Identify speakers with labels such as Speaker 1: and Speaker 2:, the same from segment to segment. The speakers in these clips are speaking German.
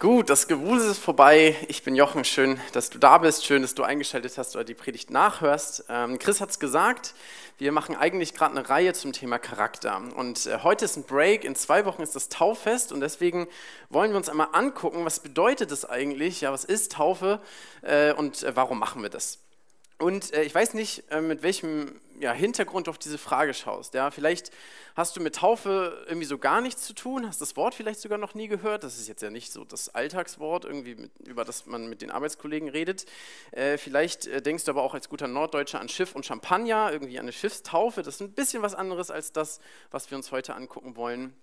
Speaker 1: Gut, das Gewusel ist vorbei. Ich bin Jochen. Schön, dass du da bist. Schön, dass du eingeschaltet hast oder die Predigt nachhörst. Ähm, Chris hat es gesagt. Wir machen eigentlich gerade eine Reihe zum Thema Charakter. Und äh, heute ist ein Break. In zwei Wochen ist das Tauffest. Und deswegen wollen wir uns einmal angucken, was bedeutet das eigentlich? Ja, was ist Taufe äh, und äh, warum machen wir das? Und ich weiß nicht, mit welchem ja, Hintergrund auf diese Frage schaust. Ja, vielleicht hast du mit Taufe irgendwie so gar nichts zu tun, hast das Wort vielleicht sogar noch nie gehört. Das ist jetzt ja nicht so das Alltagswort, irgendwie mit, über das man mit den Arbeitskollegen redet. Äh, vielleicht äh, denkst du aber auch als guter Norddeutscher an Schiff und Champagner, irgendwie an eine Schiffstaufe. Das ist ein bisschen was anderes als das, was wir uns heute angucken wollen.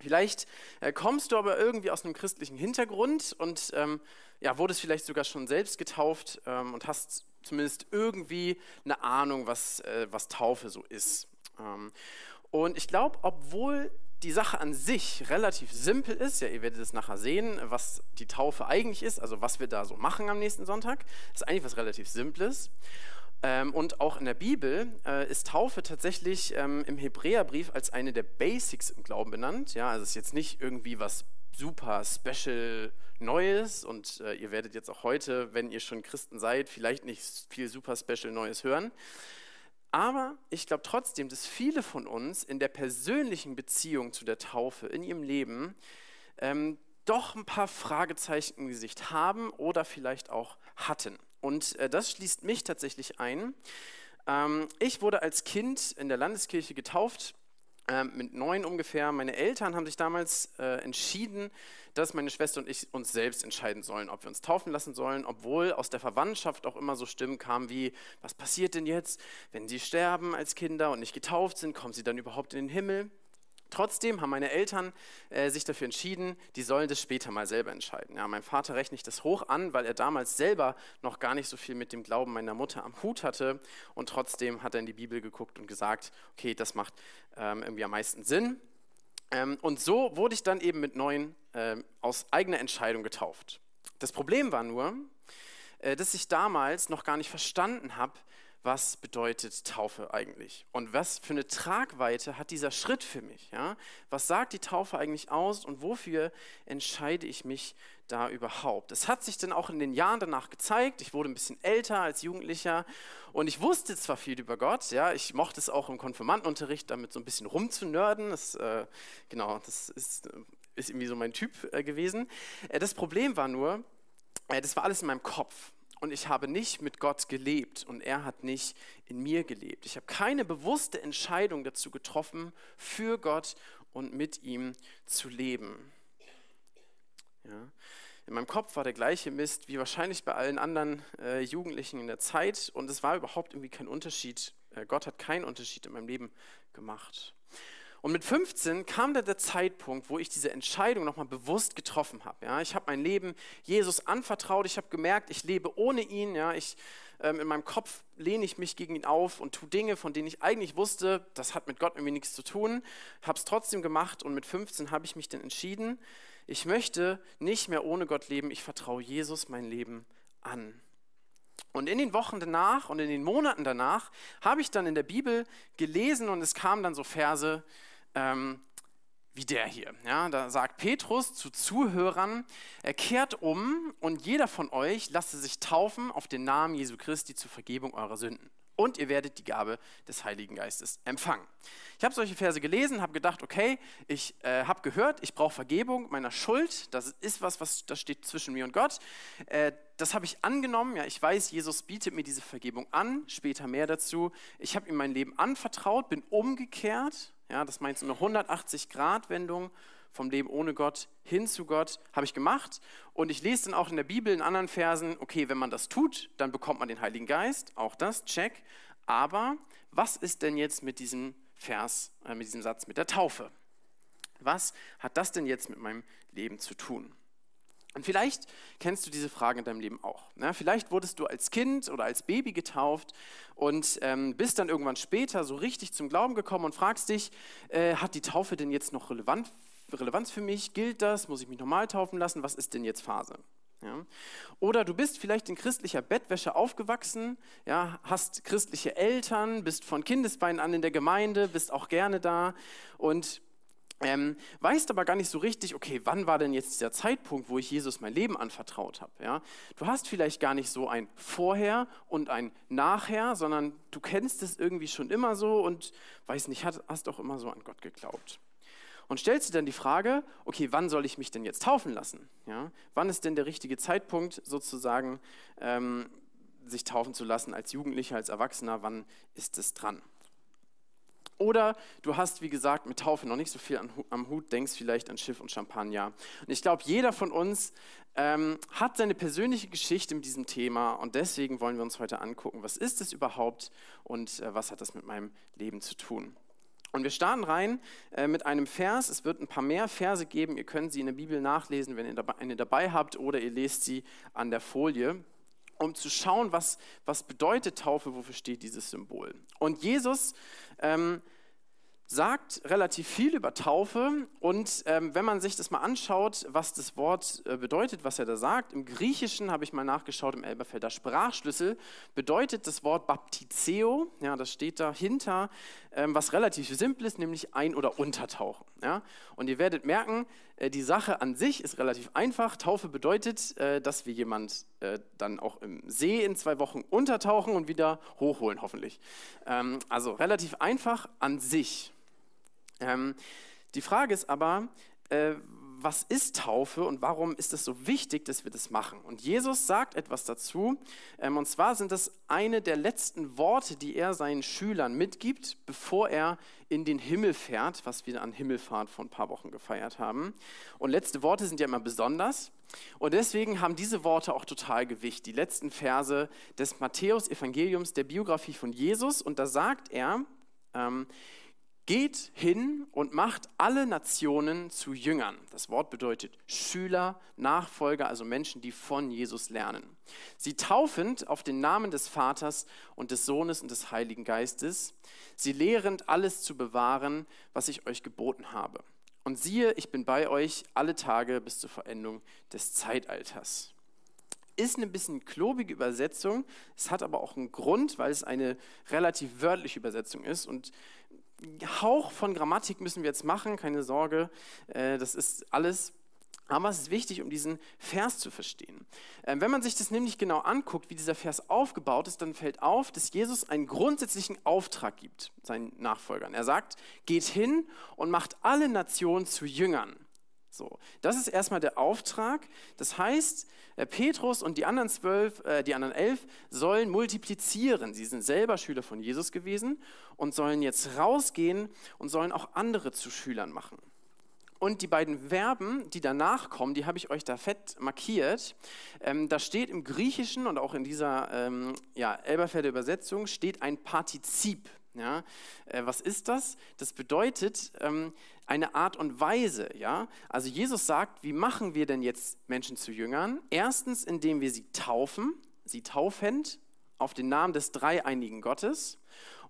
Speaker 1: Vielleicht äh, kommst du aber irgendwie aus einem christlichen Hintergrund und ähm, ja, wurdest vielleicht sogar schon selbst getauft ähm, und hast zumindest irgendwie eine Ahnung, was, äh, was Taufe so ist. Ähm, und ich glaube, obwohl die Sache an sich relativ simpel ist, ja, ihr werdet es nachher sehen, was die Taufe eigentlich ist, also was wir da so machen am nächsten Sonntag, ist eigentlich was relativ Simples. Ähm, und auch in der Bibel äh, ist Taufe tatsächlich ähm, im Hebräerbrief als eine der Basics im Glauben benannt. Ja, also es ist jetzt nicht irgendwie was super special Neues und äh, ihr werdet jetzt auch heute, wenn ihr schon Christen seid, vielleicht nicht viel super special Neues hören. Aber ich glaube trotzdem, dass viele von uns in der persönlichen Beziehung zu der Taufe in ihrem Leben ähm, doch ein paar Fragezeichen im Gesicht haben oder vielleicht auch hatten. Und äh, das schließt mich tatsächlich ein. Ähm, ich wurde als Kind in der Landeskirche getauft ähm, mit neun ungefähr. Meine Eltern haben sich damals äh, entschieden, dass meine Schwester und ich uns selbst entscheiden sollen, ob wir uns taufen lassen sollen, obwohl aus der Verwandtschaft auch immer so Stimmen kamen wie, was passiert denn jetzt, wenn sie sterben als Kinder und nicht getauft sind, kommen sie dann überhaupt in den Himmel? Trotzdem haben meine Eltern äh, sich dafür entschieden, die sollen das später mal selber entscheiden. Ja, mein Vater rechne ich das hoch an, weil er damals selber noch gar nicht so viel mit dem Glauben meiner Mutter am Hut hatte. Und trotzdem hat er in die Bibel geguckt und gesagt, okay, das macht ähm, irgendwie am meisten Sinn. Ähm, und so wurde ich dann eben mit neun äh, aus eigener Entscheidung getauft. Das Problem war nur, äh, dass ich damals noch gar nicht verstanden habe, was bedeutet Taufe eigentlich? Und was für eine Tragweite hat dieser Schritt für mich? Ja? Was sagt die Taufe eigentlich aus und wofür entscheide ich mich da überhaupt? Es hat sich dann auch in den Jahren danach gezeigt. Ich wurde ein bisschen älter als Jugendlicher und ich wusste zwar viel über Gott, ja, ich mochte es auch im Konfirmandenunterricht damit so ein bisschen rumzunörden. Das, äh, genau, das ist, ist irgendwie so mein Typ äh, gewesen. Äh, das Problem war nur, äh, das war alles in meinem Kopf und ich habe nicht mit Gott gelebt und er hat nicht in mir gelebt. Ich habe keine bewusste Entscheidung dazu getroffen, für Gott und mit ihm zu leben. Ja. In meinem Kopf war der gleiche Mist wie wahrscheinlich bei allen anderen äh, Jugendlichen in der Zeit und es war überhaupt irgendwie kein Unterschied. Äh, Gott hat keinen Unterschied in meinem Leben gemacht. Und mit 15 kam dann der Zeitpunkt, wo ich diese Entscheidung nochmal bewusst getroffen habe. Ja, ich habe mein Leben Jesus anvertraut. Ich habe gemerkt, ich lebe ohne ihn. Ja, ich, ähm, in meinem Kopf lehne ich mich gegen ihn auf und tue Dinge, von denen ich eigentlich wusste, das hat mit Gott irgendwie nichts zu tun. Habe es trotzdem gemacht und mit 15 habe ich mich dann entschieden, ich möchte nicht mehr ohne Gott leben. Ich vertraue Jesus mein Leben an. Und in den Wochen danach und in den Monaten danach habe ich dann in der Bibel gelesen und es kamen dann so Verse, ähm, wie der hier. Ja, da sagt Petrus zu Zuhörern, er kehrt um und jeder von euch lasse sich taufen auf den Namen Jesu Christi zur Vergebung eurer Sünden. Und ihr werdet die Gabe des Heiligen Geistes empfangen. Ich habe solche Verse gelesen, habe gedacht, okay, ich äh, habe gehört, ich brauche Vergebung meiner Schuld. Das ist was, was das steht zwischen mir und Gott. Äh, das habe ich angenommen. Ja, ich weiß, Jesus bietet mir diese Vergebung an. Später mehr dazu. Ich habe ihm mein Leben anvertraut, bin umgekehrt ja, das meint so eine 180-Grad-Wendung vom Leben ohne Gott hin zu Gott, habe ich gemacht. Und ich lese dann auch in der Bibel in anderen Versen, okay, wenn man das tut, dann bekommt man den Heiligen Geist, auch das, check. Aber was ist denn jetzt mit diesem Vers, äh, mit diesem Satz mit der Taufe? Was hat das denn jetzt mit meinem Leben zu tun? Und vielleicht kennst du diese Fragen in deinem Leben auch. Ne? Vielleicht wurdest du als Kind oder als Baby getauft und ähm, bist dann irgendwann später so richtig zum Glauben gekommen und fragst dich, äh, hat die Taufe denn jetzt noch relevant, Relevanz für mich? Gilt das? Muss ich mich normal taufen lassen? Was ist denn jetzt Phase? Ja? Oder du bist vielleicht in christlicher Bettwäsche aufgewachsen, ja, hast christliche Eltern, bist von Kindesbeinen an in der Gemeinde, bist auch gerne da und ähm, weißt aber gar nicht so richtig, okay, wann war denn jetzt dieser Zeitpunkt, wo ich Jesus mein Leben anvertraut habe. Ja? Du hast vielleicht gar nicht so ein Vorher und ein Nachher, sondern du kennst es irgendwie schon immer so und weiß nicht, hast auch immer so an Gott geglaubt. Und stellst dir dann die Frage, okay, wann soll ich mich denn jetzt taufen lassen? Ja? Wann ist denn der richtige Zeitpunkt sozusagen, ähm, sich taufen zu lassen als Jugendlicher, als Erwachsener? Wann ist es dran? Oder du hast, wie gesagt, mit Taufe noch nicht so viel am Hut, denkst vielleicht an Schiff und Champagner. Und ich glaube, jeder von uns ähm, hat seine persönliche Geschichte mit diesem Thema und deswegen wollen wir uns heute angucken, was ist es überhaupt und äh, was hat das mit meinem Leben zu tun. Und wir starten rein äh, mit einem Vers. Es wird ein paar mehr Verse geben. Ihr könnt sie in der Bibel nachlesen, wenn ihr eine dabei habt, oder ihr lest sie an der Folie um zu schauen, was, was bedeutet Taufe, wofür steht dieses Symbol. Und Jesus ähm, sagt relativ viel über Taufe und ähm, wenn man sich das mal anschaut, was das Wort äh, bedeutet, was er da sagt, im Griechischen habe ich mal nachgeschaut im Elberfelder Sprachschlüssel, bedeutet das Wort Baptizeo, ja, das steht dahinter, ähm, was relativ simpel ist, nämlich ein- oder untertauchen. Ja? Und ihr werdet merken, äh, die Sache an sich ist relativ einfach. Taufe bedeutet, äh, dass wir jemand äh, dann auch im See in zwei Wochen untertauchen und wieder hochholen, hoffentlich. Ähm, also relativ einfach an sich. Ähm, die Frage ist aber, äh, was ist Taufe und warum ist es so wichtig, dass wir das machen? Und Jesus sagt etwas dazu, ähm, und zwar sind das eine der letzten Worte, die er seinen Schülern mitgibt, bevor er in den Himmel fährt, was wir an Himmelfahrt vor ein paar Wochen gefeiert haben. Und letzte Worte sind ja immer besonders. Und deswegen haben diese Worte auch total Gewicht. Die letzten Verse des Matthäus-Evangeliums, der Biografie von Jesus. Und da sagt er, ähm, Geht hin und macht alle Nationen zu Jüngern. Das Wort bedeutet Schüler, Nachfolger, also Menschen, die von Jesus lernen. Sie taufend auf den Namen des Vaters und des Sohnes und des Heiligen Geistes. Sie lehrend alles zu bewahren, was ich euch geboten habe. Und siehe, ich bin bei euch alle Tage bis zur Verendung des Zeitalters. Ist eine bisschen klobige Übersetzung, es hat aber auch einen Grund, weil es eine relativ wörtliche Übersetzung ist. Und Hauch von Grammatik müssen wir jetzt machen, keine Sorge, äh, das ist alles. Aber es ist wichtig, um diesen Vers zu verstehen. Ähm, wenn man sich das nämlich genau anguckt, wie dieser Vers aufgebaut ist, dann fällt auf, dass Jesus einen grundsätzlichen Auftrag gibt seinen Nachfolgern. Er sagt, geht hin und macht alle Nationen zu Jüngern. So, das ist erstmal der Auftrag. Das heißt, äh, Petrus und die anderen zwölf, äh, die anderen elf sollen multiplizieren. Sie sind selber Schüler von Jesus gewesen und sollen jetzt rausgehen und sollen auch andere zu Schülern machen. Und die beiden Verben, die danach kommen, die habe ich euch da fett markiert. Ähm, da steht im Griechischen und auch in dieser ähm, ja, Elberfelder Übersetzung steht ein Partizip. Ja, äh, was ist das? Das bedeutet ähm, eine Art und Weise. Ja, also Jesus sagt, wie machen wir denn jetzt Menschen zu Jüngern? Erstens, indem wir sie taufen, sie taufend auf den Namen des dreieinigen Gottes.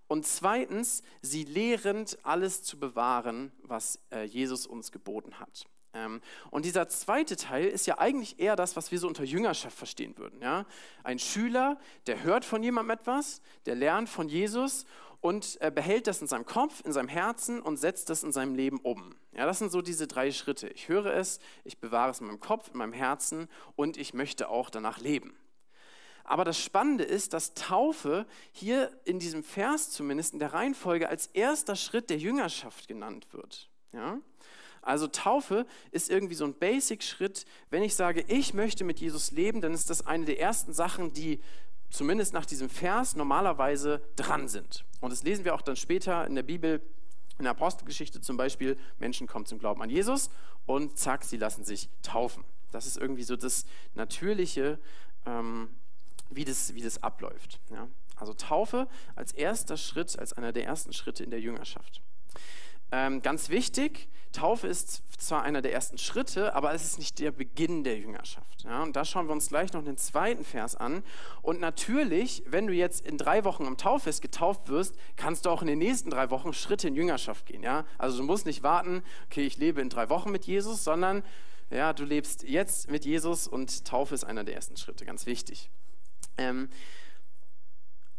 Speaker 1: Und zweitens, sie lehrend alles zu bewahren, was äh, Jesus uns geboten hat. Ähm, und dieser zweite Teil ist ja eigentlich eher das, was wir so unter Jüngerschaft verstehen würden. Ja? Ein Schüler, der hört von jemandem etwas, der lernt von Jesus und äh, behält das in seinem Kopf, in seinem Herzen und setzt das in seinem Leben um. Ja, das sind so diese drei Schritte. Ich höre es, ich bewahre es in meinem Kopf, in meinem Herzen und ich möchte auch danach leben. Aber das Spannende ist, dass Taufe hier in diesem Vers zumindest in der Reihenfolge als erster Schritt der Jüngerschaft genannt wird. Ja? Also Taufe ist irgendwie so ein Basic-Schritt. Wenn ich sage, ich möchte mit Jesus leben, dann ist das eine der ersten Sachen, die zumindest nach diesem Vers normalerweise dran sind. Und das lesen wir auch dann später in der Bibel, in der Apostelgeschichte zum Beispiel, Menschen kommen zum Glauben an Jesus und zack, sie lassen sich taufen. Das ist irgendwie so das Natürliche, ähm, wie, das, wie das abläuft. Ja? Also Taufe als erster Schritt, als einer der ersten Schritte in der Jüngerschaft. Ähm, ganz wichtig, Taufe ist zwar einer der ersten Schritte, aber es ist nicht der Beginn der Jüngerschaft. Ja? Und da schauen wir uns gleich noch den zweiten Vers an. Und natürlich, wenn du jetzt in drei Wochen am Tauffest getauft wirst, kannst du auch in den nächsten drei Wochen Schritte in Jüngerschaft gehen. Ja? Also du musst nicht warten, okay, ich lebe in drei Wochen mit Jesus, sondern ja, du lebst jetzt mit Jesus und Taufe ist einer der ersten Schritte, ganz wichtig. Ähm,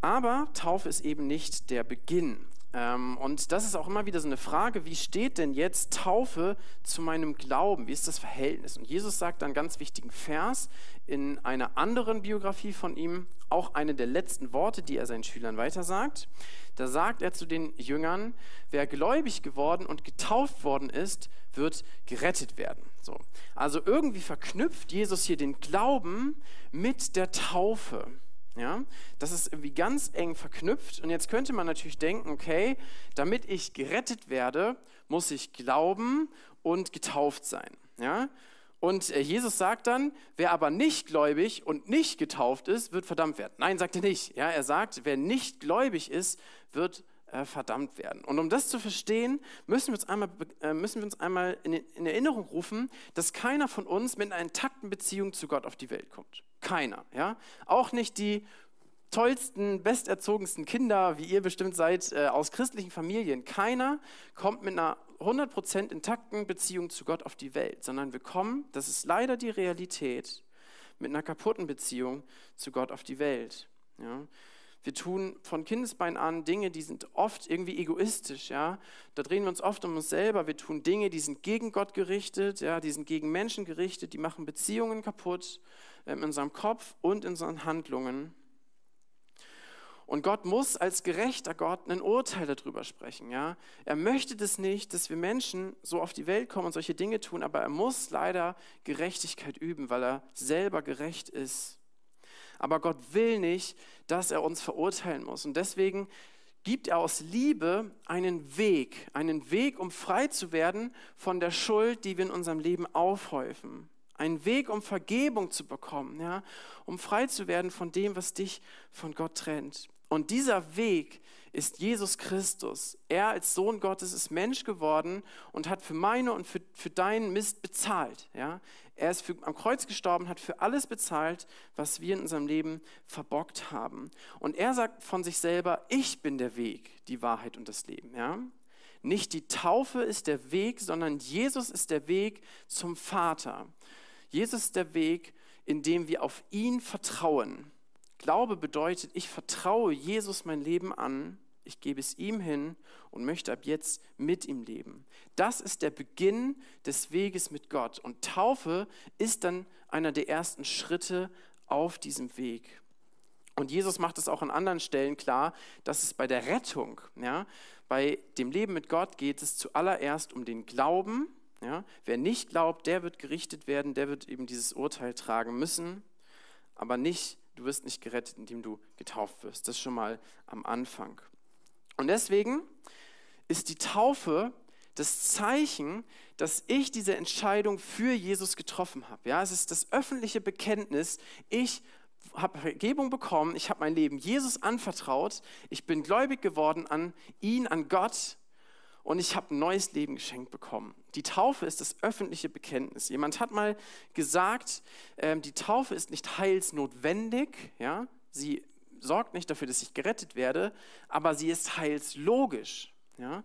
Speaker 1: aber Taufe ist eben nicht der Beginn und das ist auch immer wieder so eine Frage, wie steht denn jetzt Taufe zu meinem Glauben? Wie ist das Verhältnis? Und Jesus sagt einen ganz wichtigen Vers in einer anderen Biografie von ihm, auch eine der letzten Worte, die er seinen Schülern weitersagt. Da sagt er zu den Jüngern, wer gläubig geworden und getauft worden ist, wird gerettet werden. So. Also irgendwie verknüpft Jesus hier den Glauben mit der Taufe. Ja, das ist irgendwie ganz eng verknüpft. Und jetzt könnte man natürlich denken, okay, damit ich gerettet werde, muss ich glauben und getauft sein. Ja, und äh, Jesus sagt dann, wer aber nicht gläubig und nicht getauft ist, wird verdammt werden. Nein, sagt er nicht. Ja, er sagt, wer nicht gläubig ist, wird äh, verdammt werden. Und um das zu verstehen, müssen wir uns einmal, äh, müssen wir uns einmal in, in, Erinnerung rufen, dass keiner von uns mit einer intakten Beziehung zu Gott auf die Welt kommt. Keiner. Ja? Auch nicht die tollsten, besterzogensten Kinder, wie ihr bestimmt seid, äh, aus christlichen Familien. Keiner kommt mit einer 100% intakten Beziehung zu Gott auf die Welt, sondern wir kommen, das ist leider die Realität, mit einer kaputten Beziehung zu Gott auf die Welt. Ja? Wir tun von Kindesbein an Dinge, die sind oft irgendwie egoistisch, ja. Da drehen wir uns oft um uns selber. Wir tun Dinge, die sind gegen Gott gerichtet, ja, die sind gegen Menschen gerichtet, die machen Beziehungen kaputt ähm, in unserem Kopf und in unseren Handlungen. Und Gott muss als gerechter Gott ein Urteil darüber sprechen. Ja? Er möchte das nicht, dass wir Menschen so auf die Welt kommen und solche Dinge tun, aber er muss leider Gerechtigkeit üben, weil er selber gerecht ist. Aber Gott will nicht, dass er uns verurteilen muss. Und deswegen gibt er aus Liebe einen Weg, einen Weg, um frei zu werden von der Schuld, die wir in unserem Leben aufhäufen. Ein Weg, um Vergebung zu bekommen, ja, um frei zu werden von dem, was dich von Gott trennt. Und dieser Weg ist Jesus Christus. Er als Sohn Gottes ist Mensch geworden und hat für meine und für, für deinen Mist bezahlt. Ja? Er ist für, am Kreuz gestorben, hat für alles bezahlt, was wir in unserem Leben verbockt haben. Und er sagt von sich selber, ich bin der Weg, die Wahrheit und das Leben. Ja? Nicht die Taufe ist der Weg, sondern Jesus ist der Weg zum Vater. Jesus ist der Weg, in dem wir auf ihn vertrauen. Glaube bedeutet, ich vertraue Jesus mein Leben an, ich gebe es ihm hin und möchte ab jetzt mit ihm leben. Das ist der Beginn des Weges mit Gott. Und Taufe ist dann einer der ersten Schritte auf diesem Weg. Und Jesus macht es auch an anderen Stellen klar, dass es bei der Rettung, ja, bei dem Leben mit Gott geht es zuallererst um den Glauben. Ja. Wer nicht glaubt, der wird gerichtet werden, der wird eben dieses Urteil tragen müssen, aber nicht du wirst nicht gerettet, indem du getauft wirst. Das schon mal am Anfang. Und deswegen ist die Taufe das Zeichen, dass ich diese Entscheidung für Jesus getroffen habe. Ja, es ist das öffentliche Bekenntnis, ich habe Vergebung bekommen, ich habe mein Leben Jesus anvertraut, ich bin gläubig geworden an ihn, an Gott und ich habe ein neues Leben geschenkt bekommen. Die Taufe ist das öffentliche Bekenntnis. Jemand hat mal gesagt, äh, die Taufe ist nicht heilsnotwendig, ja, sie sorgt nicht dafür, dass ich gerettet werde, aber sie ist heilslogisch. Ja.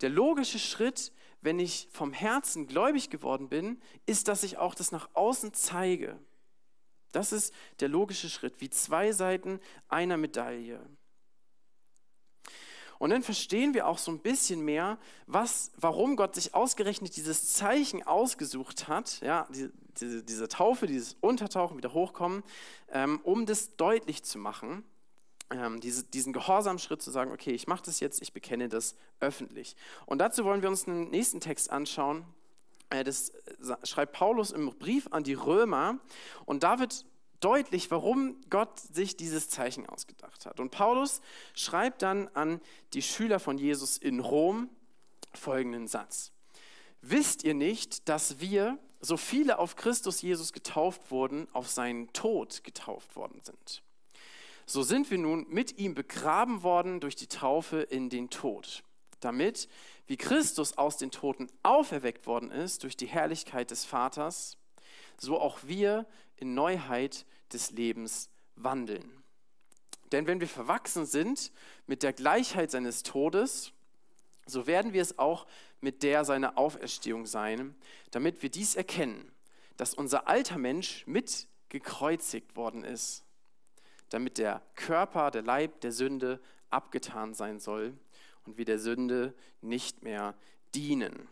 Speaker 1: Der logische Schritt, wenn ich vom Herzen gläubig geworden bin, ist, dass ich auch das nach außen zeige. Das ist der logische Schritt, wie zwei Seiten einer Medaille. Und dann verstehen wir auch so ein bisschen mehr, was, warum Gott sich ausgerechnet dieses Zeichen ausgesucht hat, ja, diese, diese, Taufe, dieses Untertauchen, wieder hochkommen, ähm, um das deutlich zu machen. Ähm, diese, diesen Gehorsamschritt zu sagen, okay, ich mache das jetzt, ich bekenne das öffentlich. Und dazu wollen wir uns einen nächsten Text anschauen. Äh, das äh, schreibt Paulus im Brief an die Römer. Und da wird deutlich, warum Gott sich dieses Zeichen ausgedacht hat. Und Paulus schreibt dann an die Schüler von Jesus in Rom folgenden Satz. Wisst ihr nicht, dass wir, so viele auf Christus Jesus getauft wurden, auf seinen Tod getauft worden sind? So sind wir nun mit ihm begraben worden durch die Taufe in den Tod, damit, wie Christus aus den Toten auferweckt worden ist durch die Herrlichkeit des Vaters, so auch wir in Neuheit des Lebens wandeln. Denn wenn wir verwachsen sind mit der Gleichheit seines Todes, so werden wir es auch mit der seiner Auferstehung sein, damit wir dies erkennen, dass unser alter Mensch mit gekreuzigt worden ist, damit der Körper, der Leib der Sünde abgetan sein soll und wir der Sünde nicht mehr dienen.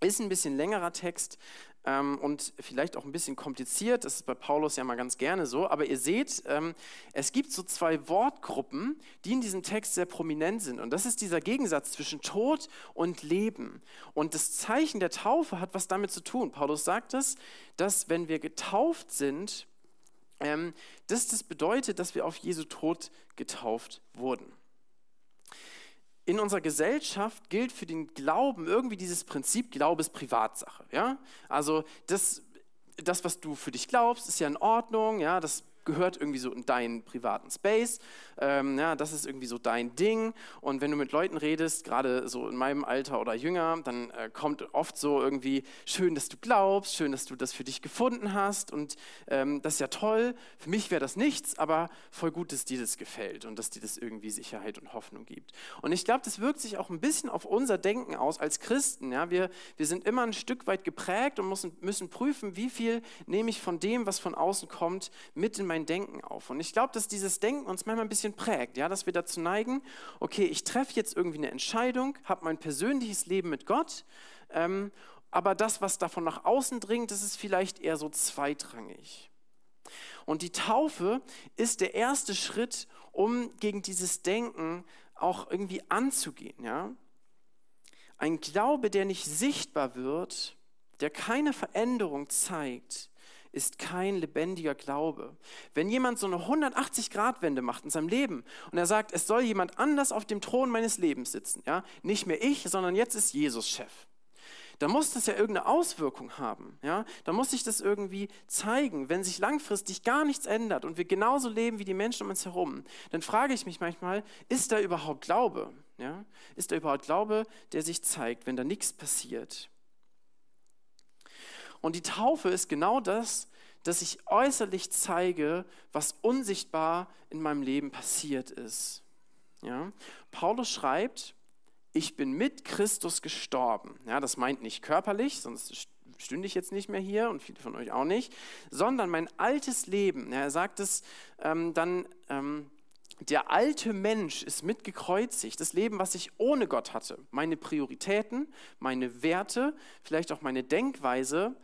Speaker 1: Ist ein bisschen längerer Text ähm, und vielleicht auch ein bisschen kompliziert. Das ist bei Paulus ja mal ganz gerne so. Aber ihr seht, ähm, es gibt so zwei Wortgruppen, die in diesem Text sehr prominent sind. Und das ist dieser Gegensatz zwischen Tod und Leben. Und das Zeichen der Taufe hat was damit zu tun. Paulus sagt es, dass wenn wir getauft sind, ähm, dass das bedeutet, dass wir auf Jesu Tod getauft wurden in unserer Gesellschaft gilt für den Glauben irgendwie dieses Prinzip, Glaube ist Privatsache. Ja? Also das, das, was du für dich glaubst, ist ja in Ordnung, ja, das gehört irgendwie so in deinen privaten Space. Ähm, ja, das ist irgendwie so dein Ding. Und wenn du mit Leuten redest, gerade so in meinem Alter oder jünger, dann äh, kommt oft so irgendwie, schön, dass du glaubst, schön, dass du das für dich gefunden hast. Und ähm, das ist ja toll. Für mich wäre das nichts, aber voll gut, dass dir das gefällt und dass dir das irgendwie Sicherheit und Hoffnung gibt. Und ich glaube, das wirkt sich auch ein bisschen auf unser Denken aus als Christen. Ja? Wir, wir sind immer ein Stück weit geprägt und müssen, müssen prüfen, wie viel nehme ich von dem, was von außen kommt, mit in mein Denken auf. Und ich glaube, dass dieses Denken uns manchmal ein bisschen prägt, ja, dass wir dazu neigen, okay, ich treffe jetzt irgendwie eine Entscheidung, habe mein persönliches Leben mit Gott, ähm, aber das, was davon nach außen dringt, das ist vielleicht eher so zweitrangig. Und die Taufe ist der erste Schritt, um gegen dieses Denken auch irgendwie anzugehen. Ja? Ein Glaube, der nicht sichtbar wird, der keine Veränderung zeigt, ist kein lebendiger Glaube. Wenn jemand so eine 180-Grad-Wende macht in seinem Leben und er sagt, es soll jemand anders auf dem Thron meines Lebens sitzen, ja, nicht mehr ich, sondern jetzt ist Jesus Chef, dann muss das ja irgendeine Auswirkung haben. Ja? Da muss sich das irgendwie zeigen. Wenn sich langfristig gar nichts ändert und wir genauso leben wie die Menschen um uns herum, dann frage ich mich manchmal, ist da überhaupt Glaube? Ja? Ist da überhaupt Glaube, der sich zeigt, wenn da nichts passiert? Und die Taufe ist genau das, dass ich äußerlich zeige, was unsichtbar in meinem Leben passiert ist. Ja? Paulus schreibt, ich bin mit Christus gestorben. Ja, das meint nicht körperlich, sonst stünde ich jetzt nicht mehr hier und viele von euch auch nicht, sondern mein altes Leben. Ja, er sagt es ähm, dann, ähm, der alte Mensch ist mitgekreuzigt, das Leben, was ich ohne Gott hatte, meine Prioritäten, meine Werte, vielleicht auch meine Denkweise,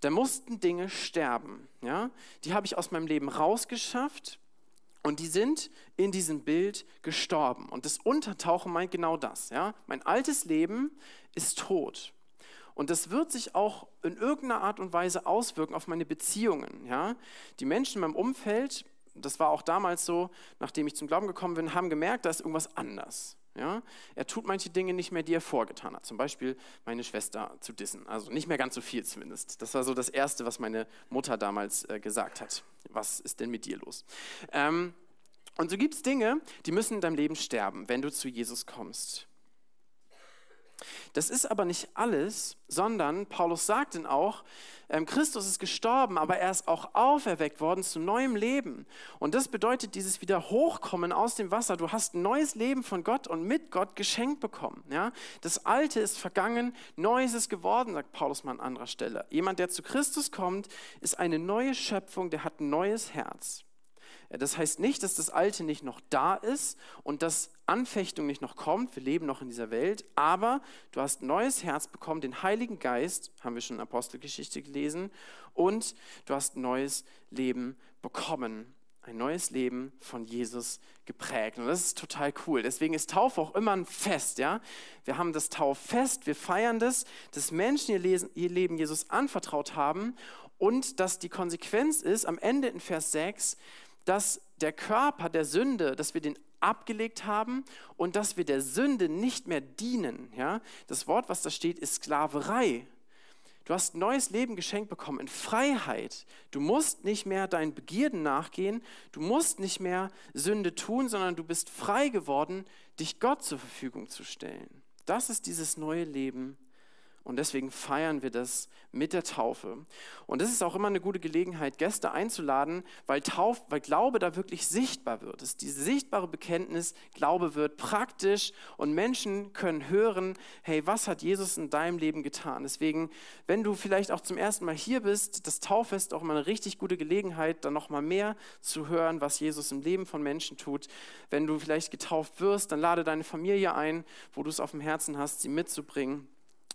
Speaker 1: da mussten Dinge sterben. Ja? Die habe ich aus meinem Leben rausgeschafft und die sind in diesem Bild gestorben. Und das Untertauchen meint genau das. Ja? Mein altes Leben ist tot. Und das wird sich auch in irgendeiner Art und Weise auswirken auf meine Beziehungen. Ja? Die Menschen in meinem Umfeld das war auch damals so, nachdem ich zum Glauben gekommen bin, haben gemerkt, da ist irgendwas anders. Ja? Er tut manche Dinge nicht mehr, die er vorgetan hat. Zum Beispiel meine Schwester zu dissen. Also nicht mehr ganz so viel zumindest. Das war so das Erste, was meine Mutter damals äh, gesagt hat. Was ist denn mit dir los? Ähm, und so gibt es Dinge, die müssen in deinem Leben sterben, wenn du zu Jesus kommst. Das ist aber nicht alles, sondern Paulus sagt dann auch, ähm, Christus ist gestorben, aber er ist auch auferweckt worden zu neuem Leben. Und das bedeutet dieses Wiederhochkommen aus dem Wasser. Du hast ein neues Leben von Gott und mit Gott geschenkt bekommen. Ja? Das Alte ist vergangen, Neues ist geworden, sagt Paulus mal an anderer Stelle. Jemand, der zu Christus kommt, ist eine neue Schöpfung, der hat ein neues Herz. Das heißt nicht, dass das Alte nicht noch da ist und dass Anfechtung nicht noch kommt. Wir leben noch in dieser Welt, aber du hast ein neues Herz bekommen, den Heiligen Geist, haben wir schon in Apostelgeschichte gelesen, und du hast ein neues Leben bekommen. Ein neues Leben von Jesus geprägt. Und das ist total cool. Deswegen ist Taufe auch immer ein Fest, ja. Wir haben das Tauffest, wir feiern das, dass Menschen ihr, Leben Jesus anvertraut haben und dass die Konsequenz ist, am Ende in Vers 6, dass der Körper der Sünde, dass wir den abgelegt haben und dass wir der Sünde nicht mehr dienen. Ja? Das Wort, was da steht, ist Sklaverei. Du hast ein neues Leben geschenkt bekommen in Freiheit. Du musst nicht mehr deinen Begierden nachgehen. Du musst nicht mehr Sünde tun, sondern du bist frei geworden, dich Gott zur Verfügung zu stellen. Das ist dieses neue Leben Und deswegen feiern wir das mit der Taufe. Und das ist auch immer eine gute Gelegenheit, Gäste einzuladen, weil, Tauf, weil Glaube da wirklich sichtbar wird. Es ist diese sichtbare Bekenntnis, Glaube wird praktisch und Menschen können hören, hey, was hat Jesus in deinem Leben getan? Deswegen, wenn du vielleicht auch zum ersten Mal hier bist, das Tauffest auch mal eine richtig gute Gelegenheit, dann noch mal mehr zu hören, was Jesus im Leben von Menschen tut. Wenn du vielleicht getauft wirst, dann lade deine Familie ein, wo du es auf dem Herzen hast, sie mitzubringen.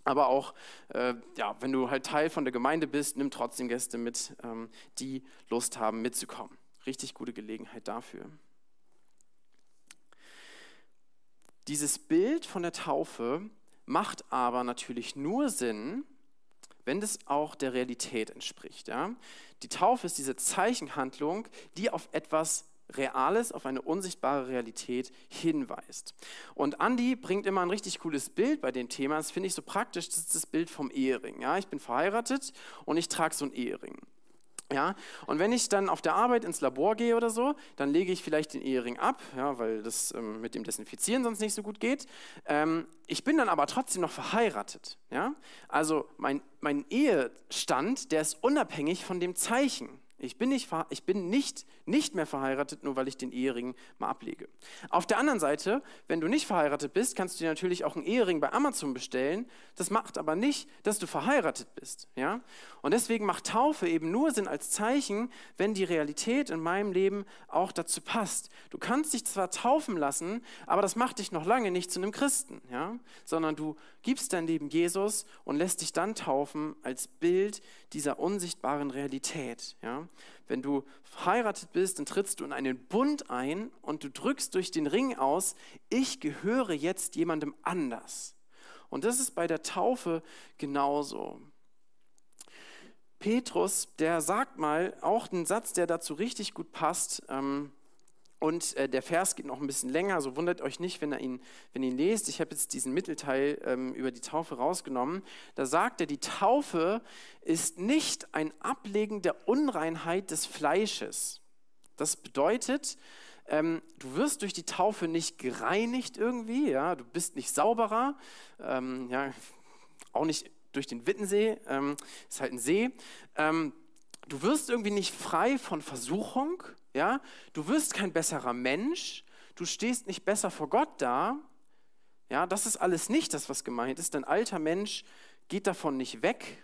Speaker 1: Aber auch, äh, ja, wenn du halt Teil von der Gemeinde bist, nimm trotzdem Gäste mit, ähm, die Lust haben, mitzukommen. Richtig gute Gelegenheit dafür. Dieses Bild von der Taufe macht aber natürlich nur Sinn, wenn das auch der Realität entspricht. Ja? Die Taufe ist diese Zeichenhandlung, die auf etwas Reales auf eine unsichtbare Realität hinweist. Und Andy bringt immer ein richtig cooles Bild bei dem Thema. Das finde ich so praktisch. Das ist das Bild vom Ehering. Ja, ich bin verheiratet und ich trage so einen Ehering. Ja, und wenn ich dann auf der Arbeit ins Labor gehe oder so, dann lege ich vielleicht den Ehering ab, ja, weil das ähm, mit dem Desinfizieren sonst nicht so gut geht. Ähm, ich bin dann aber trotzdem noch verheiratet. Ja? Also mein, mein Ehestand, der ist unabhängig von dem Zeichen. Ich bin, nicht, ich bin nicht, nicht mehr verheiratet, nur weil ich den Ehering mal ablege. Auf der anderen Seite, wenn du nicht verheiratet bist, kannst du dir natürlich auch einen Ehering bei Amazon bestellen. Das macht aber nicht, dass du verheiratet bist. Ja? Und deswegen macht Taufe eben nur Sinn als Zeichen, wenn die Realität in meinem Leben auch dazu passt. Du kannst dich zwar taufen lassen, aber das macht dich noch lange nicht zu einem Christen, ja? sondern du gibst dein Leben Jesus und lässt dich dann taufen als Bild dieser unsichtbaren Realität. Ja? Wenn du verheiratet bist, dann trittst du in einen Bund ein und du drückst durch den Ring aus, ich gehöre jetzt jemandem anders. Und das ist bei der Taufe genauso. Petrus, der sagt mal auch einen Satz, der dazu richtig gut passt. Ähm, und äh, der Vers geht noch ein bisschen länger, so wundert euch nicht, wenn ihr ihn, wenn ihr ihn lest. Ich habe jetzt diesen Mittelteil ähm, über die Taufe rausgenommen. Da sagt er, die Taufe ist nicht ein Ablegen der Unreinheit des Fleisches. Das bedeutet, ähm, du wirst durch die Taufe nicht gereinigt irgendwie, ja, du bist nicht sauberer, ähm, ja, auch nicht durch den Wittensee, ähm, ist halt ein See. Ähm, du wirst irgendwie nicht frei von Versuchung, ja? Du wirst kein besserer Mensch, du stehst nicht besser vor Gott da. Ja, das ist alles nicht das, was gemeint ist. Dein alter Mensch geht davon nicht weg,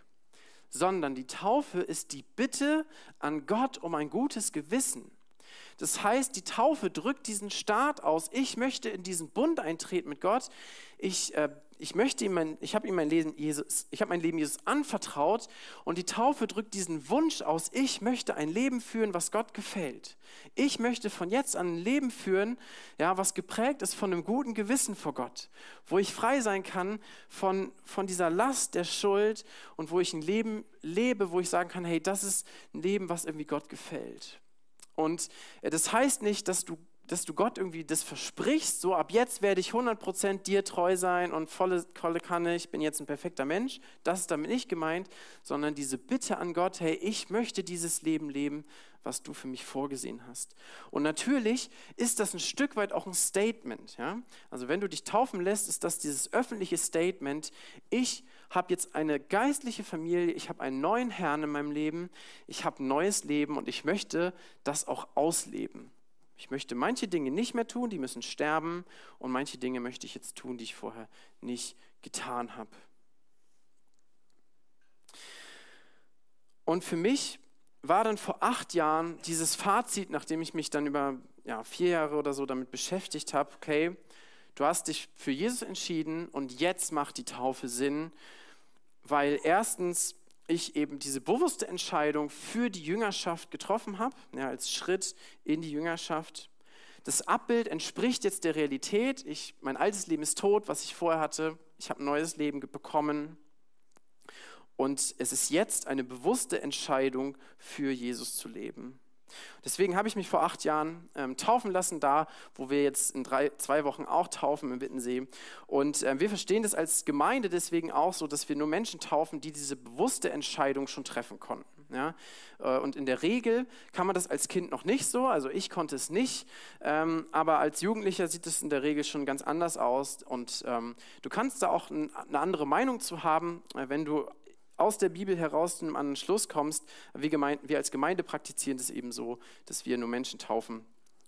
Speaker 1: sondern die Taufe ist die Bitte an Gott um ein gutes Gewissen. Das heißt, die Taufe drückt diesen Start aus. Ich möchte in diesen Bund eintreten mit Gott. Ich, äh, ich möchte ihm mein, ich habe ihm mein Leben Jesus, ich habe mein Leben Jesus anvertraut und die Taufe drückt diesen Wunsch aus. Ich möchte ein Leben führen, was Gott gefällt. Ich möchte von jetzt an ein Leben führen, ja, was geprägt ist von einem guten Gewissen vor Gott, wo ich frei sein kann von von dieser Last der Schuld und wo ich ein Leben lebe, wo ich sagen kann, hey, das ist ein Leben, was irgendwie Gott gefällt. Und äh, das heißt nicht, dass du, dass du Gott irgendwie das versprichst, so ab jetzt werde ich 100% dir treu sein und volle, volle Kanne, ich bin jetzt ein perfekter Mensch. Das ist damit nicht gemeint, sondern diese Bitte an Gott, hey, ich möchte dieses Leben leben, was du für mich vorgesehen hast. Und natürlich ist das ein Stück weit auch ein Statement. Ja? Also wenn du dich taufen lässt, ist das dieses öffentliche Statement, ich habe jetzt eine geistliche Familie, ich habe einen neuen Herrn in meinem Leben, ich habe ein neues Leben und ich möchte das auch ausleben. Ich möchte manche Dinge nicht mehr tun, die müssen sterben und manche Dinge möchte ich jetzt tun, die ich vorher nicht getan habe. Und für mich war dann vor acht Jahren dieses Fazit, nachdem ich mich dann über ja, vier Jahre oder so damit beschäftigt habe, okay, du hast dich für Jesus entschieden und jetzt macht die Taufe Sinn, weil erstens ich eben diese bewusste Entscheidung für die Jüngerschaft getroffen habe, ja, als Schritt in die Jüngerschaft. Das Abbild entspricht jetzt der Realität. Ich, mein altes Leben ist tot, was ich vorher hatte. Ich habe ein neues Leben bekommen. Und es ist jetzt eine bewusste Entscheidung, für Jesus zu leben. Deswegen habe ich mich vor acht Jahren ähm, taufen lassen, da wo wir jetzt in drei, zwei Wochen auch taufen im Wittensee. Und äh, wir verstehen das als Gemeinde deswegen auch so, dass wir nur Menschen taufen, die diese bewusste Entscheidung schon treffen konnten. Ja? Äh, und in der Regel kann man das als Kind noch nicht so, also ich konnte es nicht, ähm, aber als Jugendlicher sieht es in der Regel schon ganz anders aus und ähm, du kannst da auch eine andere Meinung zu haben, äh, wenn du aus der Bibel heraus zu einem anderen Schluss kommst. Wir, wir als Gemeinde praktizieren das eben so, dass wir nur Menschen taufen,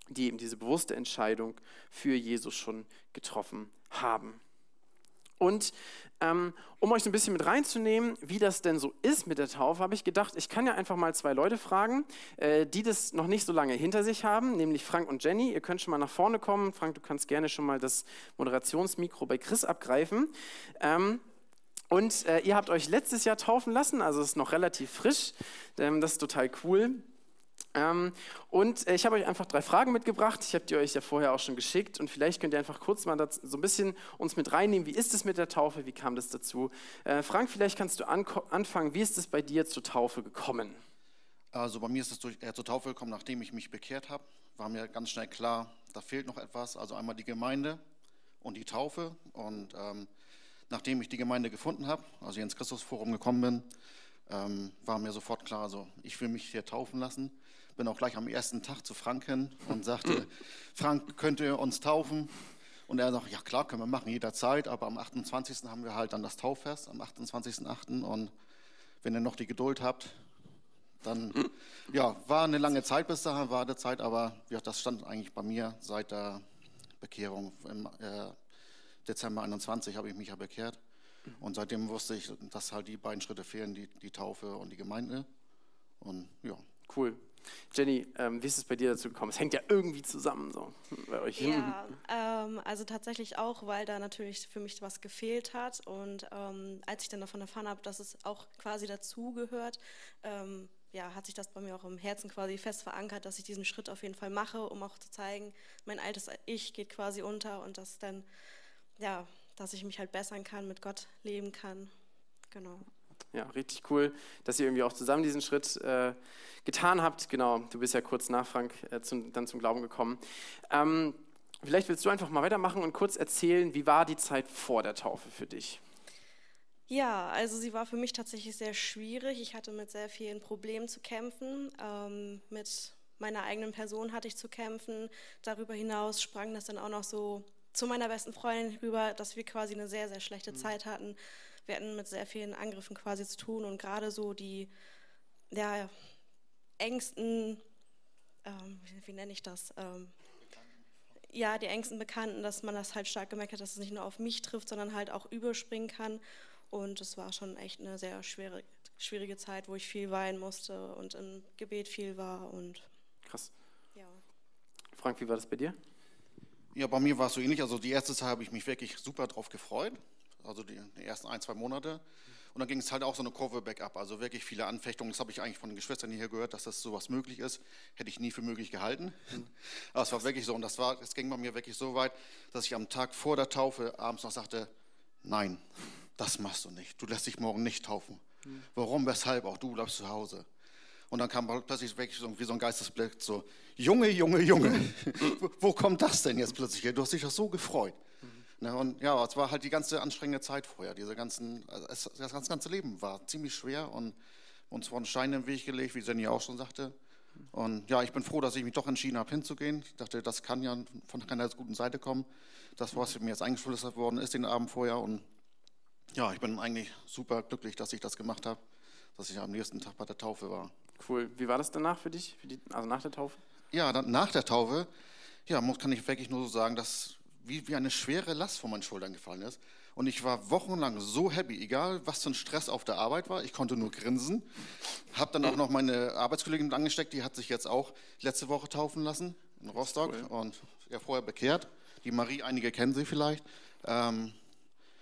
Speaker 1: die eben diese bewusste Entscheidung für Jesus schon getroffen haben. Und ähm, um euch so ein bisschen mit reinzunehmen, wie das denn so ist mit der Taufe, habe ich gedacht, ich kann ja einfach mal zwei Leute fragen, äh, die das noch nicht so lange hinter sich haben, nämlich Frank und Jenny. Ihr könnt schon mal nach vorne kommen. Frank, du kannst gerne schon mal das Moderationsmikro bei Chris abgreifen. Ähm, und äh, ihr habt euch letztes Jahr taufen lassen, also es ist noch relativ frisch. Ähm, das ist total cool. Ähm, und äh, ich habe euch einfach drei Fragen mitgebracht. Ich habe die euch ja vorher auch schon geschickt und vielleicht könnt ihr einfach kurz mal so ein bisschen uns mit reinnehmen. Wie ist es mit der Taufe? Wie kam das dazu? Äh, Frank, vielleicht kannst du anfangen. Wie ist es bei dir zur Taufe gekommen?
Speaker 2: Also bei mir ist es durch, äh, zur Taufe gekommen, nachdem ich mich bekehrt habe. War mir ganz schnell klar, da fehlt noch etwas. Also einmal die Gemeinde und die Taufe und ähm, nachdem ich die Gemeinde gefunden habe, also hier ins Christusforum gekommen bin, ähm, war mir sofort klar, also ich will mich hier taufen lassen. Bin auch gleich am ersten Tag zu Frank hin und sagte, Frank, könnt ihr uns taufen? Und er sagt, ja klar, können wir machen, jederzeit, aber am 28. haben wir halt dann das Tauffest, am 28.8. Und wenn ihr noch die Geduld habt, dann, ja, war eine lange Zeit bis dahin, Wartezeit, aber ja, das stand eigentlich bei mir seit der Bekehrung im äh, Dezember 21 habe ich mich ja bekehrt. Und seitdem wusste ich, dass halt die beiden Schritte fehlen, die, die Taufe und die Gemeinde. Und ja.
Speaker 1: Cool. Jenny, ähm, wie ist es bei dir dazu gekommen? Es hängt ja irgendwie zusammen so bei euch.
Speaker 3: Ja, ähm, also tatsächlich auch, weil da natürlich für mich was gefehlt hat. Und ähm, als ich dann davon erfahren habe, dass es auch quasi dazugehört, ähm, ja, hat sich das bei mir auch im Herzen quasi fest verankert, dass ich diesen Schritt auf jeden Fall mache, um auch zu zeigen, mein altes Ich geht quasi unter und das dann ja, dass ich mich halt bessern kann, mit Gott leben kann. Genau.
Speaker 1: Ja, richtig cool, dass ihr irgendwie auch zusammen diesen Schritt äh, getan habt. Genau, du bist ja kurz nach Frank äh, zum, dann zum Glauben gekommen. Ähm, vielleicht willst du einfach mal weitermachen und kurz erzählen, wie war die Zeit vor der Taufe für dich?
Speaker 3: Ja, also sie war für mich tatsächlich sehr schwierig. Ich hatte mit sehr vielen Problemen zu kämpfen. Ähm, mit meiner eigenen Person hatte ich zu kämpfen. Darüber hinaus sprang das dann auch noch so zu meiner besten Freundin rüber, dass wir quasi eine sehr, sehr schlechte mhm. Zeit hatten. Wir hatten mit sehr vielen Angriffen quasi zu tun und gerade so die ja, engsten, ähm, wie, wie, nenne ich das? Ähm, ja, die engsten Bekannten, dass man das halt stark gemerkt hat, dass es nicht nur auf mich trifft, sondern halt auch überspringen kann. Und es war schon echt eine sehr schwere, schwierige Zeit, wo ich viel weinen musste und im Gebet viel war. Und
Speaker 1: Krass. Ja. Frank, wie war das bei dir?
Speaker 2: Ja, bei mir war es so ähnlich. Also die erste Zeit habe ich mich wirklich super drauf gefreut. Also die, die ersten ein, zwei Monate. Und dann ging es halt auch so eine Kurve bergab. Also wirklich viele Anfechtungen. Das habe ich eigentlich von den Geschwistern hier gehört, dass das sowas möglich ist. Hätte ich nie für möglich gehalten. Aber es war wirklich so. Und das war, es ging bei mir wirklich so weit, dass ich am Tag vor der Taufe abends noch sagte, nein, das machst du nicht. Du lässt dich morgen nicht taufen. Warum, weshalb? Auch du bleibst zu Hause. Und dann kam plötzlich wirklich so, wie so ein Geistesblick, so, Junge, Junge, Junge, wo kommt das denn jetzt plötzlich her? Du hast dich doch so gefreut. Mhm. Ne, und ja, es war halt die ganze anstrengende Zeit vorher. Diese ganzen, das ganze, ganze Leben war ziemlich schwer und uns wurden Steine im Weg gelegt, wie Jenny auch schon sagte. Und ja, ich bin froh, dass ich mich doch entschieden habe, hinzugehen. Ich dachte, das kann ja von keiner guten Seite kommen. Das, was mir jetzt eingeflüstert worden ist den Abend vorher. Und ja, ich bin eigentlich super glücklich, dass ich das gemacht habe, dass ich am nächsten Tag bei der Taufe war.
Speaker 1: Cool. Wie war das danach für dich, für die, also nach der Taufe?
Speaker 2: Ja, dann, nach der Taufe, ja, kann ich wirklich nur so sagen, dass wie, wie eine schwere Last von meinen Schultern gefallen ist. Und ich war wochenlang so happy, egal was für ein Stress auf der Arbeit war, ich konnte nur grinsen. Hab dann auch noch meine Arbeitskollegin angesteckt, die hat sich jetzt auch letzte Woche taufen lassen in Rostock cool. und ja vorher bekehrt. Die Marie, einige kennen sie vielleicht. Ähm,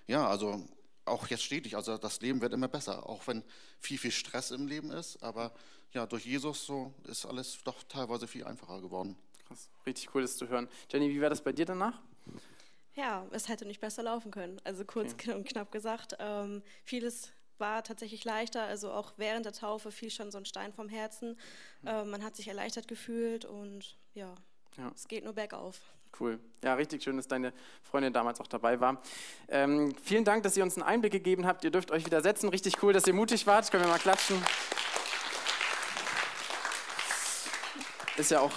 Speaker 2: ja, also auch jetzt stetig. Also das Leben wird immer besser, auch wenn viel, viel Stress im Leben ist. Aber ja, durch Jesus so ist alles doch teilweise viel einfacher geworden.
Speaker 1: Krass, richtig cool, das zu hören. Jenny, wie war das bei dir danach?
Speaker 3: Ja, es hätte nicht besser laufen können. Also kurz okay. und knapp gesagt, ähm, vieles war tatsächlich leichter. Also auch während der Taufe fiel schon so ein Stein vom Herzen. Ähm, man hat sich erleichtert gefühlt und ja, ja. es geht nur bergauf.
Speaker 1: Cool. Ja, richtig schön, dass deine Freundin damals auch dabei war. Ähm, vielen Dank, dass ihr uns einen Einblick gegeben habt. Ihr dürft euch wieder setzen. Richtig cool, dass ihr mutig wart. Können wir mal klatschen. Ist ja auch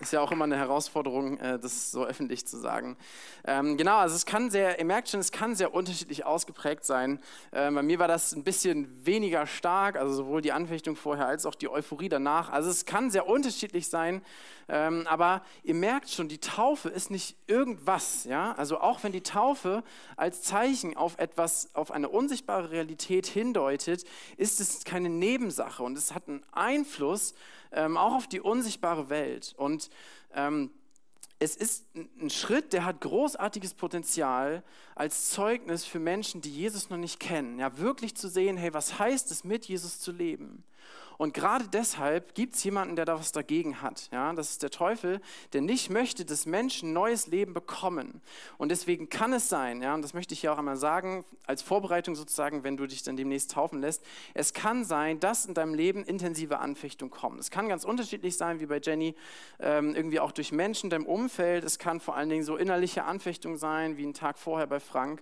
Speaker 1: ist ja auch immer eine Herausforderung, äh, das so öffentlich zu sagen. Ähm, genau, also es kann sehr, ihr merkt schon, es kann sehr unterschiedlich ausgeprägt sein. Ähm, bei mir war das ein bisschen weniger stark, also sowohl die Anfechtung vorher als auch die Euphorie danach. Also es kann sehr unterschiedlich sein, ähm, aber ihr merkt schon, die Taufe ist nicht irgendwas. Ja? Also auch wenn die Taufe als Zeichen auf etwas, auf eine unsichtbare Realität hindeutet, ist es keine Nebensache und es hat einen Einfluss ähm, auch auf die unsichtbare Welt. Und ähm, es ist ein Schritt, der hat großartiges Potenzial als Zeugnis für Menschen, die Jesus noch nicht kennen. Ja, wirklich zu sehen, hey, was heißt es, mit Jesus zu leben? Und gerade deshalb gibt es jemanden, der da was dagegen hat. Ja, das ist der Teufel, der nicht möchte, dass Menschen neues Leben bekommen. Und deswegen kann es sein, ja, und das möchte ich hier auch einmal sagen, als Vorbereitung sozusagen, wenn du dich dann demnächst taufen lässt, es kann sein, dass in deinem Leben intensive Anfechtung kommen. Es kann ganz unterschiedlich sein, wie bei Jenny, ähm, irgendwie auch durch Menschen in deinem Umfeld. Es kann vor allen Dingen so innerliche Anfechtung sein, wie einen Tag vorher bei Frank.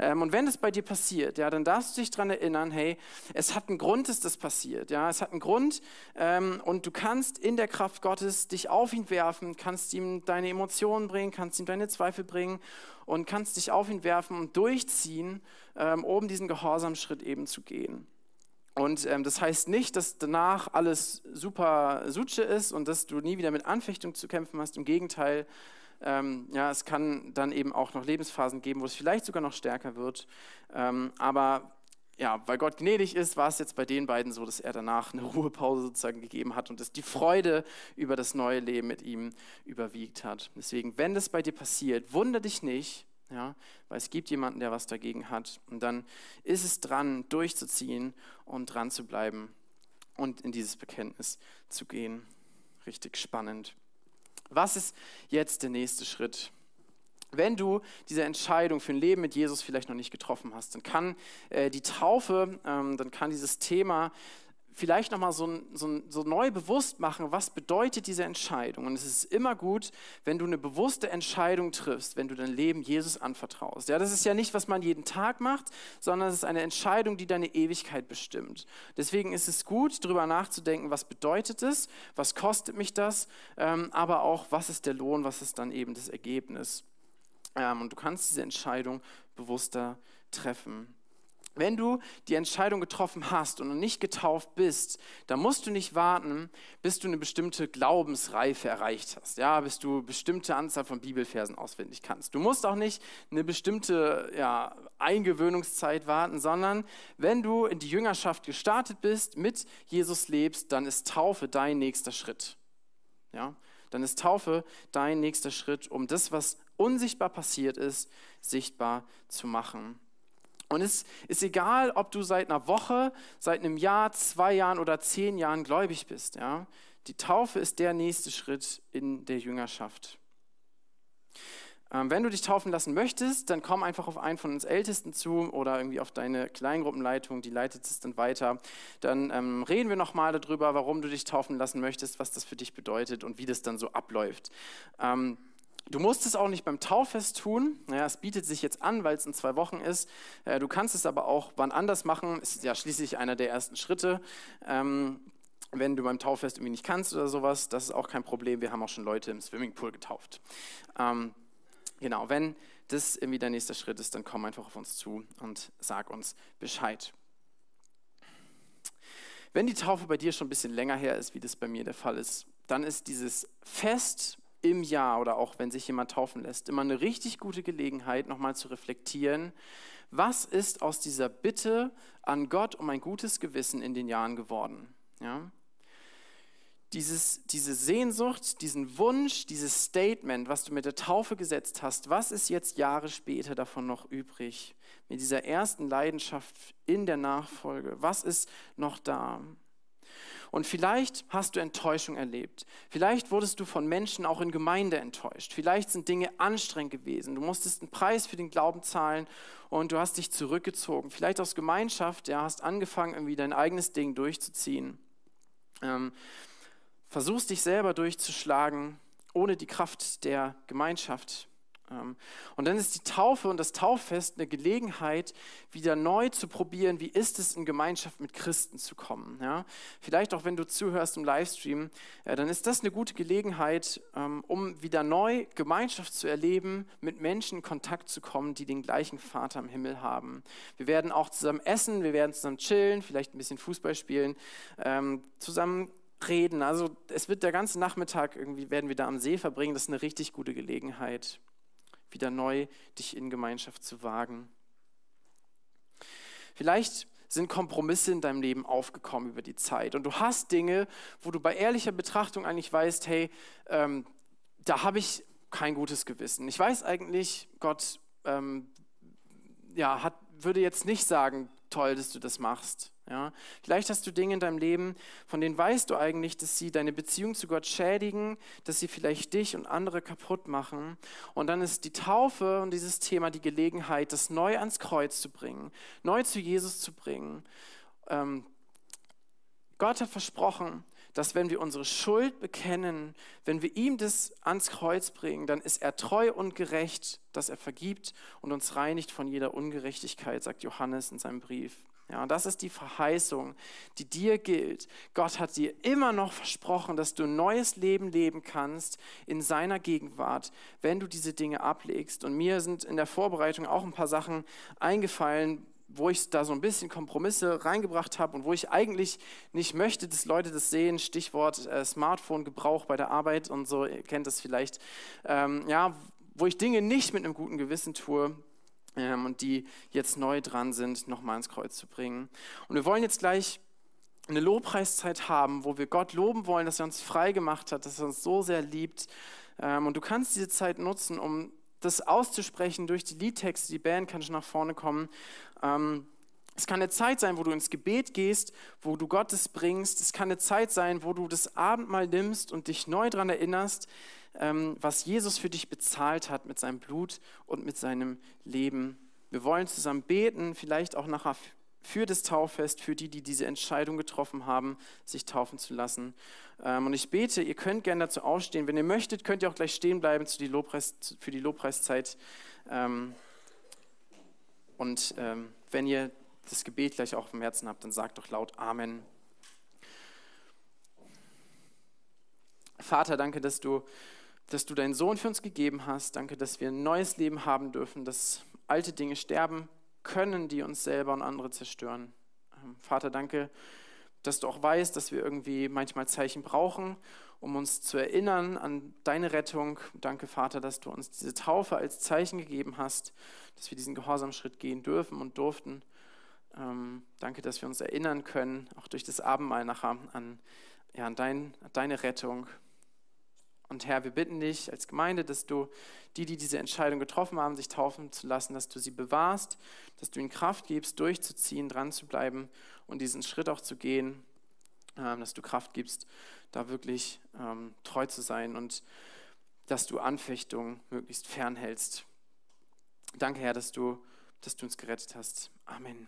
Speaker 1: Ähm, und wenn das bei dir passiert, ja, dann darfst du dich daran erinnern, hey, es hat einen Grund, dass das passiert. Ja, es hat einen einen Grund ähm, und du kannst in der Kraft Gottes dich auf ihn werfen, kannst ihm deine Emotionen bringen, kannst ihm deine Zweifel bringen und kannst dich auf ihn werfen und durchziehen, ähm, um diesen Gehorsamschritt eben zu gehen. Und ähm, das heißt nicht, dass danach alles super Sutsche ist und dass du nie wieder mit Anfechtung zu kämpfen hast. Im Gegenteil, ähm, ja, es kann dann eben auch noch Lebensphasen geben, wo es vielleicht sogar noch stärker wird. Ähm, aber ja, weil Gott gnädig ist, war es jetzt bei den beiden so, dass er danach eine Ruhepause sozusagen gegeben hat und dass die Freude über das neue Leben mit ihm überwiegt hat. Deswegen, wenn das bei dir passiert, wundere dich nicht, ja, weil es gibt jemanden, der was dagegen hat. Und dann ist es dran, durchzuziehen und dran zu bleiben und in dieses Bekenntnis zu gehen. Richtig spannend. Was ist jetzt der nächste Schritt? Wenn du diese Entscheidung für ein Leben mit Jesus vielleicht noch nicht getroffen hast, dann kann äh, die Taufe, ähm, dann kann dieses Thema vielleicht nochmal so, so, so neu bewusst machen, was bedeutet diese Entscheidung. Und es ist immer gut, wenn du eine bewusste Entscheidung triffst, wenn du dein Leben Jesus anvertraust. Ja, das ist ja nicht, was man jeden Tag macht, sondern es ist eine Entscheidung, die deine Ewigkeit bestimmt. Deswegen ist es gut, darüber nachzudenken, was bedeutet es, was kostet mich das, ähm, aber auch, was ist der Lohn, was ist dann eben das Ergebnis. Ähm, und du kannst diese Entscheidung bewusster treffen. Wenn du die Entscheidung getroffen hast und noch nicht getauft bist, dann musst du nicht warten, bis du eine bestimmte Glaubensreife erreicht hast, ja, bis du bestimmte Anzahl von Bibelversen auswendig kannst. Du musst auch nicht eine bestimmte ja, Eingewöhnungszeit warten, sondern wenn du in die Jüngerschaft gestartet bist, mit Jesus lebst, dann ist Taufe dein nächster Schritt. Ja, dann ist Taufe dein nächster Schritt, um das, was unsichtbar passiert ist, sichtbar zu machen. Und es ist egal, ob du seit einer Woche, seit einem Jahr, zwei Jahren oder zehn Jahren gläubig bist. Ja? Die Taufe ist der nächste Schritt in der Jüngerschaft. Ähm, wenn du dich taufen lassen möchtest, dann komm einfach auf einen von uns Ältesten zu oder irgendwie auf deine Kleingruppenleitung, die leitet es dann weiter. Dann ähm, reden wir nochmal darüber, warum du dich taufen lassen möchtest, was das für dich bedeutet und wie das dann so abläuft. Ähm, Du musst es auch nicht beim Tauffest tun. Ja, es bietet sich jetzt an, weil es in zwei Wochen ist. Äh, du kannst es aber auch wann anders machen. Ist ja schließlich einer der ersten Schritte. Ähm, wenn du beim Tauffest irgendwie nicht kannst oder sowas, das ist auch kein Problem. Wir haben auch schon Leute im Swimmingpool getauft. Ähm, genau, wenn das irgendwie der nächste Schritt ist, dann komm einfach auf uns zu und sag uns Bescheid. Wenn die Taufe bei dir schon ein bisschen länger her ist, wie das bei mir der Fall ist, dann ist dieses Fest im Jahr oder auch wenn sich jemand taufen lässt, immer eine richtig gute Gelegenheit, nochmal zu reflektieren, was ist aus dieser Bitte an Gott um ein gutes Gewissen in den Jahren geworden. Ja? Dieses, diese Sehnsucht, diesen Wunsch, dieses Statement, was du mit der Taufe gesetzt hast, was ist jetzt Jahre später davon noch übrig? Mit dieser ersten Leidenschaft in der Nachfolge, was ist noch da? Und vielleicht hast du Enttäuschung erlebt. Vielleicht wurdest du von Menschen auch in Gemeinde enttäuscht. Vielleicht sind Dinge anstrengend gewesen. Du musstest einen Preis für den Glauben zahlen und du hast dich zurückgezogen. Vielleicht aus Gemeinschaft, ja, hast angefangen, irgendwie dein eigenes Ding durchzuziehen. Ähm, versuchst dich selber durchzuschlagen, ohne die Kraft der Gemeinschaft. Ähm, und dann ist die Taufe und das Tauffest eine Gelegenheit, wieder neu zu probieren, wie ist es in Gemeinschaft mit Christen zu kommen. Ja? Vielleicht auch, wenn du zuhörst im Livestream, dann ist das eine gute Gelegenheit, ähm, um wieder neu Gemeinschaft zu erleben, mit Menschen in Kontakt zu kommen, die den gleichen Vater im Himmel haben. Wir werden auch zusammen essen, wir werden zusammen chillen, vielleicht ein bisschen Fußball spielen, ähm, zusammen reden. Also es wird der ganze Nachmittag irgendwie werden wir da am See verbringen. Das ist eine richtig gute Gelegenheit wieder neu dich in Gemeinschaft zu wagen. Vielleicht sind Kompromisse in deinem Leben aufgekommen über die Zeit und du hast Dinge, wo du bei ehrlicher Betrachtung eigentlich weißt, hey, ähm, da habe ich kein gutes Gewissen. Ich weiß eigentlich, Gott ähm, ja, hat, würde jetzt nicht sagen, toll, dass du das machst. Ja? Vielleicht hast du Dinge in deinem Leben, von denen weißt du eigentlich, dass sie deine Beziehung zu Gott schädigen, dass sie vielleicht dich und andere kaputt machen. Und dann ist die Taufe und dieses Thema die Gelegenheit, das neu ans Kreuz zu bringen, neu zu Jesus zu bringen. Ähm, Gott hat versprochen, dass wenn wir unsere Schuld bekennen, wenn wir ihm das ans Kreuz bringen, dann ist er treu und gerecht, dass er vergibt und uns reinigt von jeder Ungerechtigkeit, sagt Johannes in seinem Brief. Ja, und das ist die Verheißung, die dir gilt. Gott hat dir immer noch versprochen, dass du ein neues Leben leben kannst in seiner Gegenwart, wenn du diese Dinge ablegst. Und mir sind in der Vorbereitung auch ein paar Sachen eingefallen, wo ich da so ein bisschen Kompromisse reingebracht habe und wo ich eigentlich nicht möchte, dass Leute das sehen. Stichwort äh, Smartphone-Gebrauch bei der Arbeit und so, ihr kennt das vielleicht. Ähm, ja, wo ich Dinge nicht mit einem guten Gewissen tue und die jetzt neu dran sind, nochmal ins Kreuz zu bringen. Und wir wollen jetzt gleich eine Lobpreiszeit haben, wo wir Gott loben wollen, dass er uns frei gemacht hat, dass er uns so sehr liebt. Ähm, und du kannst diese Zeit nutzen, um das auszusprechen durch die Liedtexte. Die Band kann schon nach vorne kommen. Ähm, es kann eine Zeit sein, wo du ins Gebet gehst, wo du Gottes bringst. Es kann eine Zeit sein, wo du das Abendmahl nimmst und dich neu daran erinnerst, ähm, was Jesus für dich bezahlt hat mit seinem Blut und mit seinem Leben. Wir wollen zusammen beten, vielleicht auch nachher für das Tauffest, für die, die diese Entscheidung getroffen haben, sich taufen zu lassen. Ähm, und ich bete, ihr könnt gerne dazu aufstehen. Wenn ihr möchtet, könnt ihr auch gleich stehen bleiben für die Lobpreiszeit. Ähm, und wenn ihr das Gebet gleich auch im Herzen habt, dann sagt doch laut Amen. Vater, danke, dass du dass du deinen Sohn für uns gegeben hast. Danke, dass wir ein neues Leben haben dürfen, dass alte Dinge sterben können, die uns selber und andere zerstören. Ähm, Vater, danke, dass du auch weißt, dass wir irgendwie manchmal Zeichen brauchen, um uns zu erinnern an deine Rettung. Danke, Vater, dass du uns diese Taufe als Zeichen gegeben hast, dass wir diesen Gehorsamschritt gehen dürfen und durften. Ähm, danke, dass wir uns erinnern können, auch durch das Abendmahl nachher, an, ja, an, dein, an deine Rettung. Und Herr, wir bitten dich als Gemeinde, dass du die, die diese Entscheidung getroffen haben, sich taufen zu lassen, dass du sie bewahrst, dass du ihnen Kraft gibst, durchzuziehen, dran zu bleiben und diesen Schritt auch zu gehen, ähm, dass du Kraft gibst, da wirklich ähm, treu zu sein und dass du Anfechtungen möglichst fernhältst. Danke, Herr, dass du, dass du uns gerettet hast. Amen.